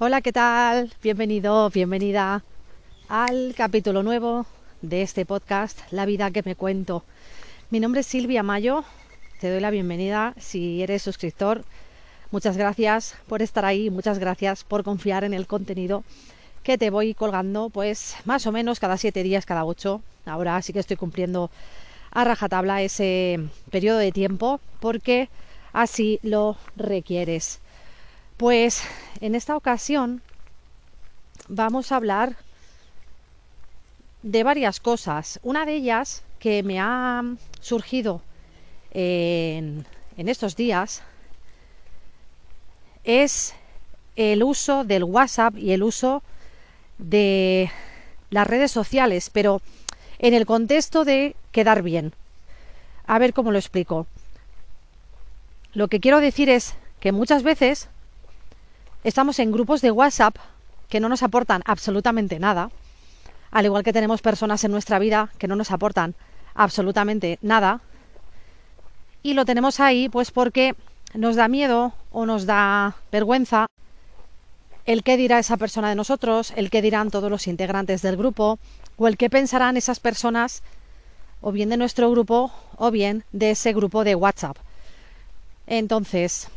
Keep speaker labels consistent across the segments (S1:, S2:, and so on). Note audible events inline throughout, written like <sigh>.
S1: Hola, ¿qué tal? Bienvenido, bienvenida al capítulo nuevo de este podcast, La vida que me cuento. Mi nombre es Silvia Mayo, te doy la bienvenida si eres suscriptor. Muchas gracias por estar ahí, muchas gracias por confiar en el contenido que te voy colgando, pues más o menos cada siete días, cada ocho. Ahora sí que estoy cumpliendo a rajatabla ese periodo de tiempo porque así lo requieres. Pues en esta ocasión vamos a hablar de varias cosas. Una de ellas que me ha surgido en, estos días es el uso del WhatsApp y el uso de las redes sociales, pero en el contexto de quedar bien. A ver cómo lo explico. Lo que quiero decir es que muchas veces estamos en grupos de WhatsApp que no nos aportan absolutamente nada, al igual que tenemos personas en nuestra vida que no nos aportan absolutamente nada, y lo tenemos ahí pues porque nos da miedo o nos da vergüenza el qué dirá esa persona de nosotros, el qué dirán todos los integrantes del grupo, o el qué pensarán esas personas o bien de nuestro grupo o bien de ese grupo de WhatsApp. Entonces,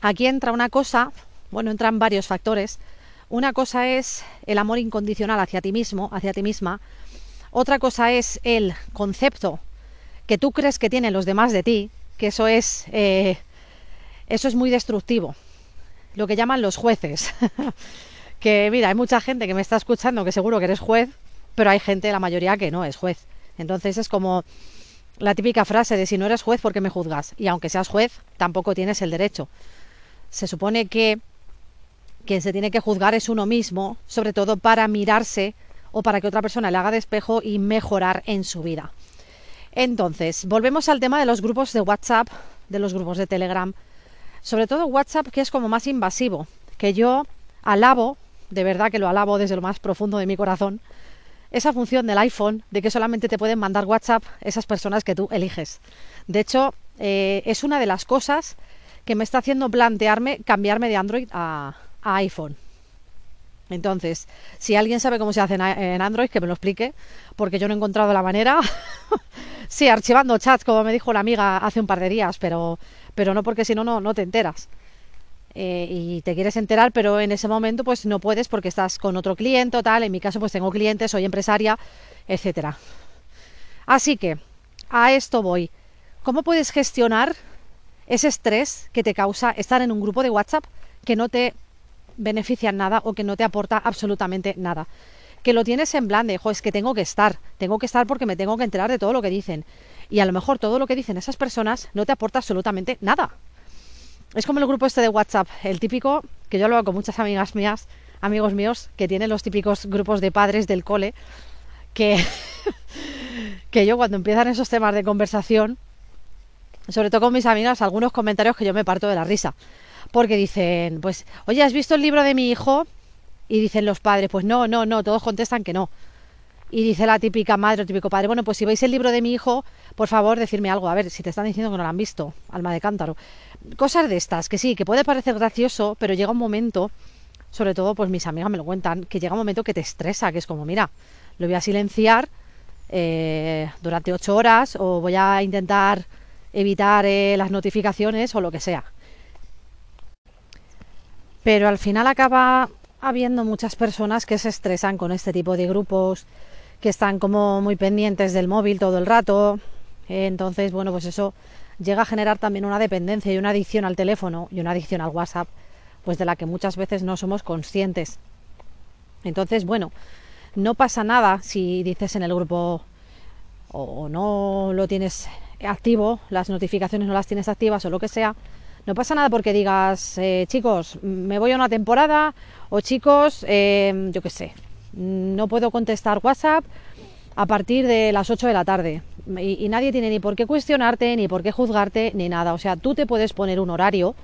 S1: aquí entra una cosa, bueno, entran varios factores. Una cosa es el amor incondicional hacia ti mismo, hacia ti misma. Otra cosa es el concepto que tú crees que tienen los demás de ti, que eso es, eh, eso es muy destructivo. Lo que llaman los jueces. <laughs> que mira, hay mucha gente que me está escuchando que seguro que eres juez, pero hay gente, la mayoría, que no es juez. Entonces es como la típica frase de si no eres juez, ¿por qué me juzgas? Y aunque seas juez, tampoco tienes el derecho. Se supone que quien se tiene que juzgar es uno mismo, sobre todo para mirarse o para que otra persona le haga despejo y mejorar en su vida. Entonces, volvemos al tema de los grupos de WhatsApp, de los grupos de Telegram, sobre todo WhatsApp, que es como más invasivo, que yo alabo, de verdad que lo alabo desde lo más profundo de mi corazón, esa función del iPhone de que solamente te pueden mandar WhatsApp esas personas que tú eliges. De hecho, eh, es una de las cosas que me está haciendo plantearme cambiarme de Android a, iPhone. Entonces, si alguien sabe cómo se hace en Android, que me lo explique, porque yo no he encontrado la manera. <laughs> sí, archivando chats, como me dijo la amiga hace un par de días, pero, pero no porque si no, no te enteras. Eh, y te quieres enterar, pero en ese momento pues no puedes porque estás con otro cliente tal. En mi caso pues tengo clientes, soy empresaria, etcétera. Así que a esto voy. ¿Cómo puedes gestionar ese estrés que te causa estar en un grupo de WhatsApp que no te beneficia en nada o que no te aporta absolutamente nada? Que lo tienes en plan de, es que tengo que estar, tengo que estar porque me tengo que enterar de todo lo que dicen. Y a lo mejor todo lo que dicen esas personas no te aporta absolutamente nada es como el grupo este de WhatsApp, el típico, que yo lo hago con muchas amigas mías, amigos míos, que tienen los típicos grupos de padres del cole, que, <laughs> que yo cuando empiezan esos temas de conversación, sobre todo con mis amigas, algunos comentarios que yo me parto de la risa. Porque dicen, pues, oye, ¿has visto el libro de mi hijo? Y dicen los padres, pues no, no, no, todos contestan que no. Y dice la típica madre o típico padre, bueno, pues si veis el libro de mi hijo, por favor, decirme algo. A ver, si te están diciendo que no lo han visto, alma de cántaro. Cosas de estas, que sí, que puede parecer gracioso, pero llega un momento, sobre todo, pues mis amigas me lo cuentan, que llega un momento que te estresa, que es como, mira, lo voy a silenciar eh, durante ocho horas o voy a intentar evitar eh, las notificaciones o lo que sea. Pero al final acaba habiendo muchas personas que se estresan con este tipo de grupos, que están como muy pendientes del móvil todo el rato. Entonces, bueno, pues eso llega a generar también una dependencia y una adicción al teléfono y una adicción al WhatsApp, pues de la que muchas veces no somos conscientes. Entonces, bueno, no pasa nada si dices en el grupo o no lo tienes activo, las notificaciones no las tienes activas o lo que sea, no pasa nada porque digas, eh, chicos, me voy a una temporada o chicos, eh, yo qué sé, no puedo contestar WhatsApp a partir de las 8 de la tarde. Y, nadie tiene ni por qué cuestionarte, ni por qué juzgarte, ni nada. O sea, tú te puedes poner un horario,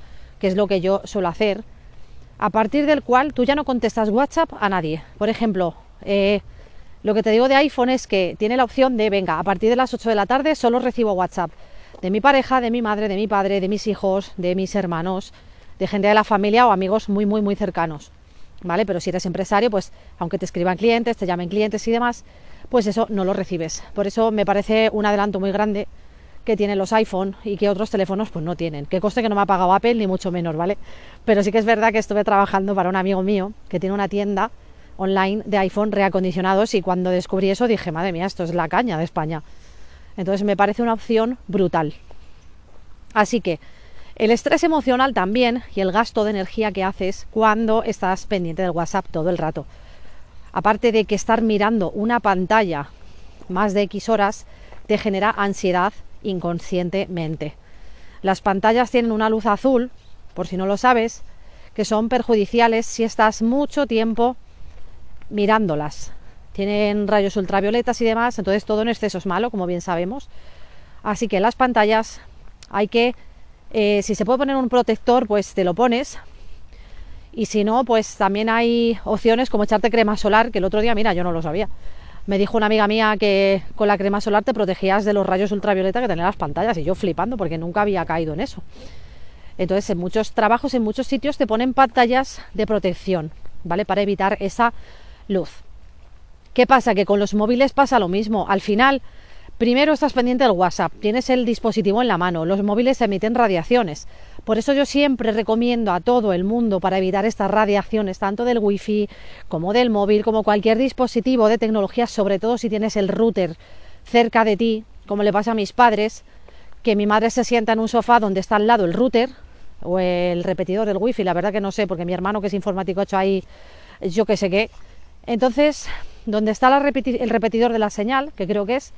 S1: que es lo que yo suelo hacer, a partir del cual tú ya no contestas WhatsApp a nadie. Por ejemplo, eh, lo que te digo de iPhone es que tiene la opción de, venga, a partir de las 8 de la tarde solo recibo WhatsApp de mi pareja, de mi madre, de mi padre, de mis hijos, de mis hermanos, de gente de la familia o amigos muy, muy, muy cercanos. ¿vale? Pero si eres empresario, pues aunque te escriban clientes, te llamen clientes y demás, pues eso no lo recibes. Por eso me parece un adelanto muy grande que tienen los iPhone y que otros teléfonos pues no tienen. Que coste que no me ha pagado Apple ni mucho menos, ¿vale? Pero sí que es verdad que estuve trabajando para un amigo mío que tiene una tienda online de iPhone reacondicionados y cuando descubrí eso dije, madre mía, esto es la caña de España. Entonces me parece una opción brutal. Así que el estrés emocional también y el gasto de energía que haces cuando estás pendiente del WhatsApp todo el rato. Aparte de que estar mirando una pantalla más de X horas te genera ansiedad inconscientemente. Las pantallas tienen una luz azul, por si no lo sabes, que son perjudiciales si estás mucho tiempo mirándolas. Tienen rayos ultravioletas y demás, entonces todo en exceso es malo, como bien sabemos. Así que las pantallas hay que eh, si se puede poner un protector, pues te lo pones. Y si no, pues también hay opciones como echarte crema solar, que el otro día, mira, yo no lo sabía. Me dijo una amiga mía que con la crema solar te protegías de los rayos ultravioleta que tenían las pantallas y yo flipando porque nunca había caído en eso. Entonces, en muchos trabajos, en muchos sitios te ponen pantallas de protección, ¿vale? Para evitar esa luz. ¿Qué pasa? Que con los móviles pasa lo mismo. Al final, Primero estás pendiente del WhatsApp, tienes el dispositivo en la mano, los móviles emiten radiaciones. Por eso yo siempre recomiendo a todo el mundo para evitar estas radiaciones, tanto del wifi como del móvil, como cualquier dispositivo de tecnología, sobre todo si tienes el router cerca de ti, como le pasa a mis padres, que mi madre se sienta en un sofá donde está al lado el router o el repetidor del wifi, la verdad que no sé, porque mi hermano que es informático ha hecho ahí yo que sé qué. Entonces, donde está el repetidor de la señal, que creo que es,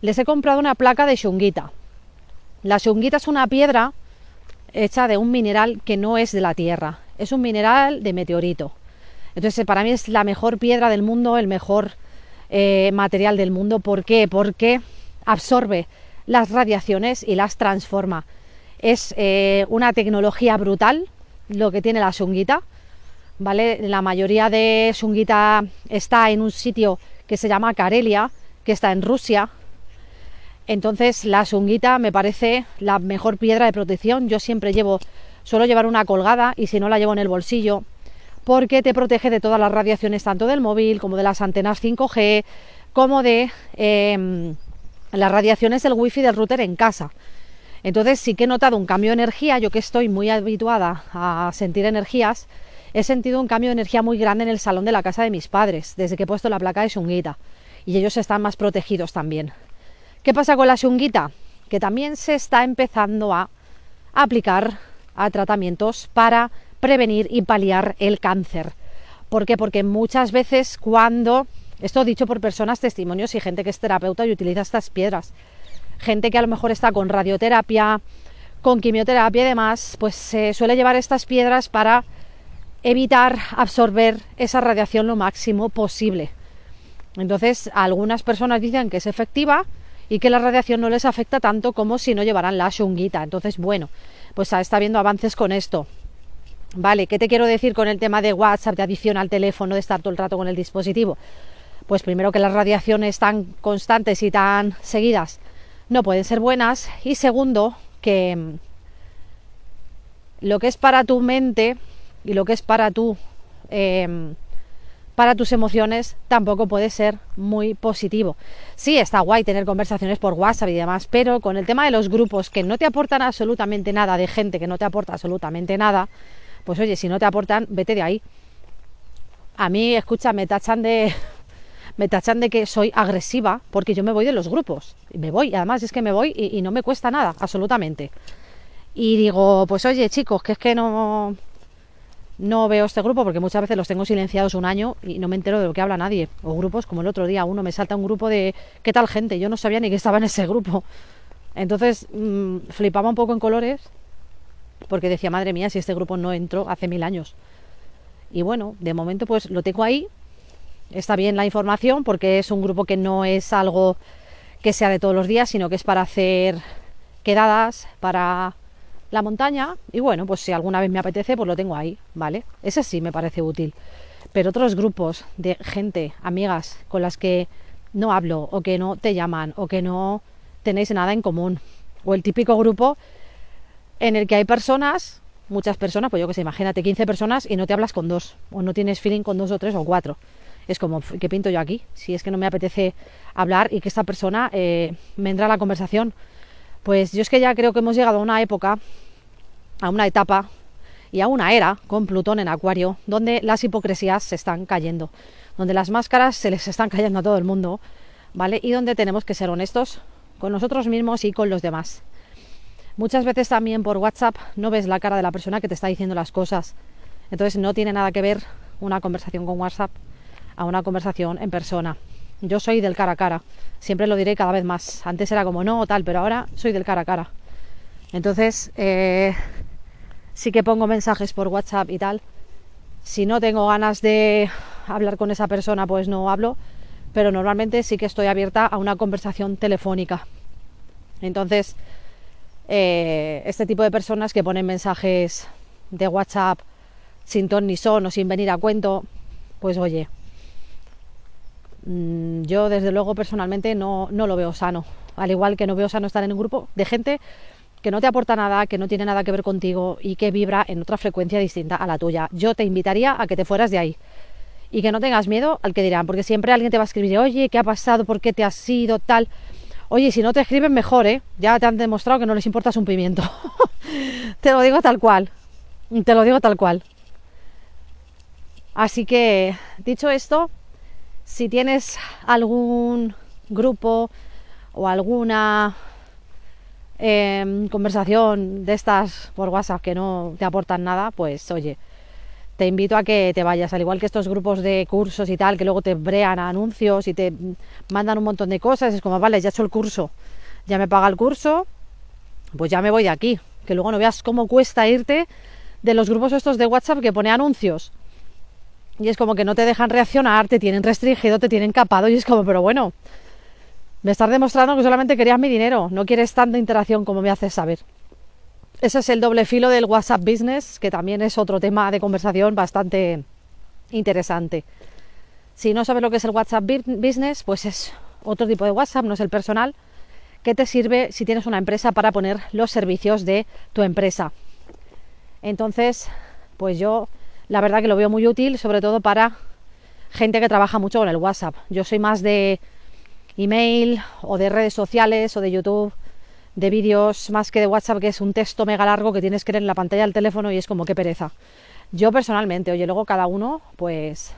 S1: les he comprado una placa de shunguita. La shunguita es una piedra hecha de un mineral que no es de la Tierra, es un mineral de meteorito. Entonces, para mí es la mejor piedra del mundo, el mejor eh, material del mundo. ¿Por qué? Porque absorbe las radiaciones y las transforma. Es eh, una tecnología brutal lo que tiene la shunguita. ¿Vale? La mayoría de shunguita está en un sitio que se llama Karelia, que está en Rusia, entonces la sunguita me parece la mejor piedra de protección. Yo siempre llevo, suelo llevar una colgada y si no la llevo en el bolsillo, porque te protege de todas las radiaciones, tanto del móvil como de las antenas 5G, como de em, las radiaciones del wifi del router en casa. Entonces sí que he notado un cambio de energía, yo que estoy muy habituada a sentir energías, he sentido un cambio de energía muy grande en el salón de la casa de mis padres, desde que he puesto la placa de sunguita. Y ellos están más protegidos también. ¿Qué pasa con la shunguita? Que también se está empezando a aplicar a tratamientos para prevenir y paliar el cáncer. ¿Por qué? Porque muchas veces cuando, esto dicho por personas, testimonios y gente que es terapeuta y utiliza estas piedras, gente que a lo mejor está con radioterapia, con quimioterapia y demás, pues se suele llevar estas piedras para evitar absorber esa radiación lo máximo posible. Entonces, algunas personas dicen que es efectiva, y que la radiación no les afecta tanto como si no llevaran la shunguita. Entonces, bueno, pues está habiendo avances con esto. Vale, ¿qué te quiero decir con el tema de WhatsApp, de adición al teléfono, de estar todo el rato con el dispositivo? Pues primero que las radiaciones tan constantes y tan seguidas no pueden ser buenas y segundo que mm, lo que es para tu mente y lo que es para tu em, para tus emociones tampoco puede ser muy positivo. Sí, está guay tener conversaciones por WhatsApp y demás, pero con el tema de los grupos que no te aportan absolutamente nada, de gente que no te aporta absolutamente nada, pues oye, si no te aportan, vete de ahí. A mí, escucha, me tachan de <laughs> me tachan de que soy agresiva porque yo me voy de los grupos. Me voy, además es que me voy y, y no me cuesta nada, absolutamente. Y digo, pues oye, chicos, que es que no no veo este grupo porque muchas veces los tengo silenciados un año y no me entero de lo que habla nadie. O grupos como el otro día, uno me salta un grupo de ¿qué tal gente? Yo no sabía ni que estaba en ese grupo. Entonces mm, flipaba un poco en colores porque decía, madre mía, si este grupo no entró hace mil años. Y bueno, de momento pues lo tengo ahí. Está bien la información porque es un grupo que no es algo que sea de todos los días, sino que es para hacer quedadas, para la montaña y bueno, pues si alguna vez me apetece, pues lo tengo ahí, ¿vale? Ese sí me parece útil. Pero otros grupos de gente, amigas, con las que no hablo o que no te llaman o que no tenéis nada en común. O el típico grupo en el que hay personas muchas personas, pues yo que sé, imagínate 15 personas y no te hablas con dos, o no tienes feeling con dos o tres o cuatro. Es como, ¿qué pinto yo aquí? Si es que no me apetece hablar y que esta persona eh, me entra a la conversación. Pues yo es que ya creo que hemos llegado a una época, a una etapa y a una era con Plutón en Acuario, donde las hipocresías se están cayendo, donde las máscaras se les están cayendo a todo el mundo, ¿vale? Y donde tenemos que ser honestos con nosotros mismos y con los demás. Muchas veces también por WhatsApp no ves la cara de la persona que te está diciendo las cosas. Entonces no tiene nada que ver una conversación con WhatsApp a una conversación en persona. Yo soy del cara a cara, siempre lo diré cada vez más. Antes era como no o tal, pero ahora soy del cara a cara. Entonces eh, sí que pongo mensajes por WhatsApp y tal. Si no tengo ganas de hablar con esa persona, pues no hablo, pero normalmente sí que estoy abierta a una conversación telefónica. Entonces, eh, este tipo de personas que ponen mensajes de WhatsApp sin ton ni son o sin venir a cuento, pues oye, yo desde luego personalmente no, no lo veo sano. Al igual que no veo sano estar en un grupo de gente que no te aporta nada, que no tiene nada que ver contigo y que vibra en otra frecuencia distinta a la tuya. Yo te invitaría a que te fueras de ahí y que no tengas miedo al que dirán, porque siempre alguien te va a escribir, oye, ¿qué ha pasado? ¿Por qué te has ido? Tal. Oye, si no te escriben mejor, ¿eh? Ya te han demostrado que no les importas un pimiento. <laughs> te lo digo tal cual. Te lo digo tal cual. Así que, dicho esto, si tienes algún grupo o alguna em, conversación de estas por WhatsApp que no te aportan nada, pues oye, te invito a que te vayas, al igual que estos grupos de cursos y tal, que luego te brean anuncios y te mandan un montón de cosas, es como, vale, ya he hecho el curso, ya me paga el curso, pues ya me voy de aquí, que luego no veas cómo cuesta irte de los grupos estos de WhatsApp que pone anuncios. Y es como que no te dejan reaccionar, te tienen restringido, te tienen capado y es como, pero bueno, me estás demostrando que solamente querías mi dinero, no quieres tanta interacción como me haces saber. Ese es el doble filo del WhatsApp Business, que también es otro tema de conversación bastante interesante. Si no sabes lo que es el WhatsApp Business, pues es otro tipo de WhatsApp, no es el personal, que te sirve si tienes una empresa para poner los servicios de tu empresa. Entonces, pues yo la verdad que lo veo muy útil, sobre todo para gente que trabaja mucho con el WhatsApp. Yo soy más de email o de redes sociales o de YouTube de vídeos más que de WhatsApp, que es un texto mega largo que tienes que leer en la pantalla del teléfono y es como que pereza. Yo personalmente, oye, luego cada uno, pues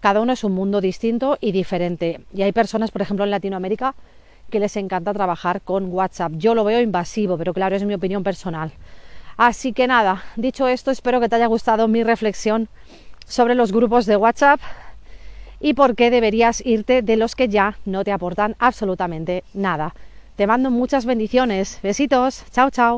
S1: cada uno es un mundo distinto y diferente. Y hay personas, por ejemplo, en Latinoamérica que les encanta trabajar con WhatsApp. Yo lo veo invasivo, pero claro, es mi opinión personal. Así que nada, dicho esto, espero que te haya gustado mi reflexión sobre los grupos de WhatsApp y por qué deberías irte de los que ya no te aportan absolutamente nada. Te mando muchas bendiciones. Besitos. Chao, chao.